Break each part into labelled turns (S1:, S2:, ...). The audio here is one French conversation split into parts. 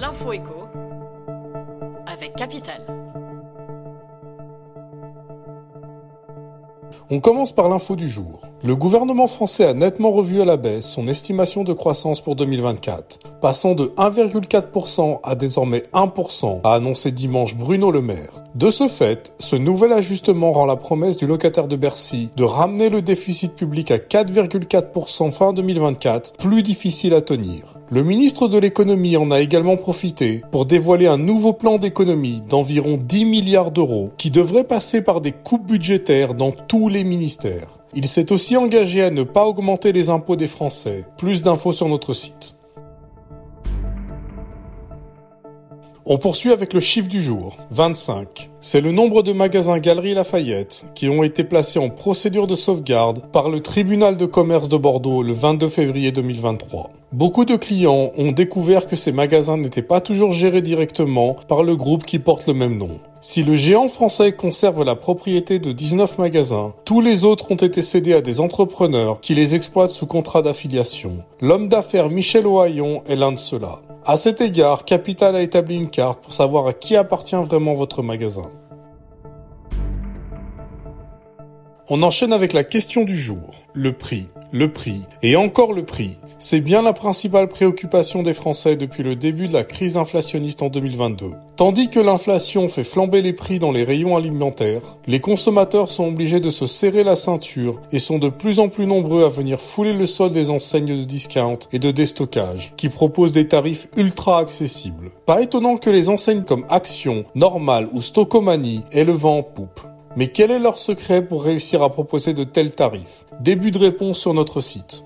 S1: L'info écho avec Capital.
S2: On commence par l'info du jour. Le gouvernement français a nettement revu à la baisse son estimation de croissance pour 2024, passant de 1,4% à désormais 1%, a annoncé dimanche Bruno Le Maire. De ce fait, ce nouvel ajustement rend la promesse du locataire de Bercy de ramener le déficit public à 4,4% fin 2024 plus difficile à tenir. Le ministre de l'économie en a également profité pour dévoiler un nouveau plan d'économie d'environ 10 milliards d'euros qui devrait passer par des coupes budgétaires dans tous les ministères. Il s'est aussi engagé à ne pas augmenter les impôts des Français. Plus d'infos sur notre site. On poursuit avec le chiffre du jour, 25. C'est le nombre de magasins Galeries Lafayette qui ont été placés en procédure de sauvegarde par le tribunal de commerce de Bordeaux le 22 février 2023. Beaucoup de clients ont découvert que ces magasins n'étaient pas toujours gérés directement par le groupe qui porte le même nom. Si le géant français conserve la propriété de 19 magasins, tous les autres ont été cédés à des entrepreneurs qui les exploitent sous contrat d'affiliation. L'homme d'affaires Michel Ohaillon est l'un de ceux-là. À cet égard, Capital a établi une carte pour savoir à qui appartient vraiment votre magasin. On enchaîne avec la question du jour, le prix, le prix et encore le prix. C'est bien la principale préoccupation des Français depuis le début de la crise inflationniste en 2022. Tandis que l'inflation fait flamber les prix dans les rayons alimentaires, les consommateurs sont obligés de se serrer la ceinture et sont de plus en plus nombreux à venir fouler le sol des enseignes de discount et de déstockage, qui proposent des tarifs ultra accessibles. Pas étonnant que les enseignes comme Action, Normal ou Stocomanie aient le vent en poupe. Mais quel est leur secret pour réussir à proposer de tels tarifs? Début de réponse sur notre site.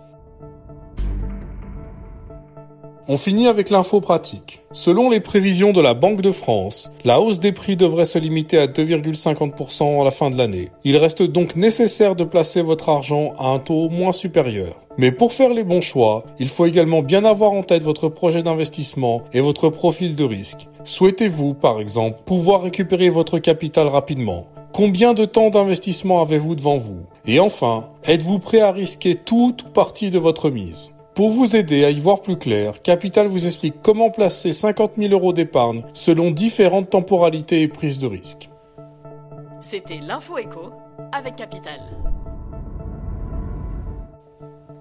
S2: On finit avec l'info pratique. Selon les prévisions de la Banque de France, la hausse des prix devrait se limiter à 2,50% à la fin de l'année. Il reste donc nécessaire de placer votre argent à un taux moins supérieur. Mais pour faire les bons choix, il faut également bien avoir en tête votre projet d'investissement et votre profil de risque. Souhaitez-vous, par exemple, pouvoir récupérer votre capital rapidement? Combien de temps d'investissement avez-vous devant vous? Et enfin, êtes-vous prêt à risquer toute ou partie de votre mise? Pour vous aider à y voir plus clair, Capital vous explique comment placer 50 000 euros d'épargne selon différentes temporalités et prises de risque.
S1: C'était l'info écho avec Capital.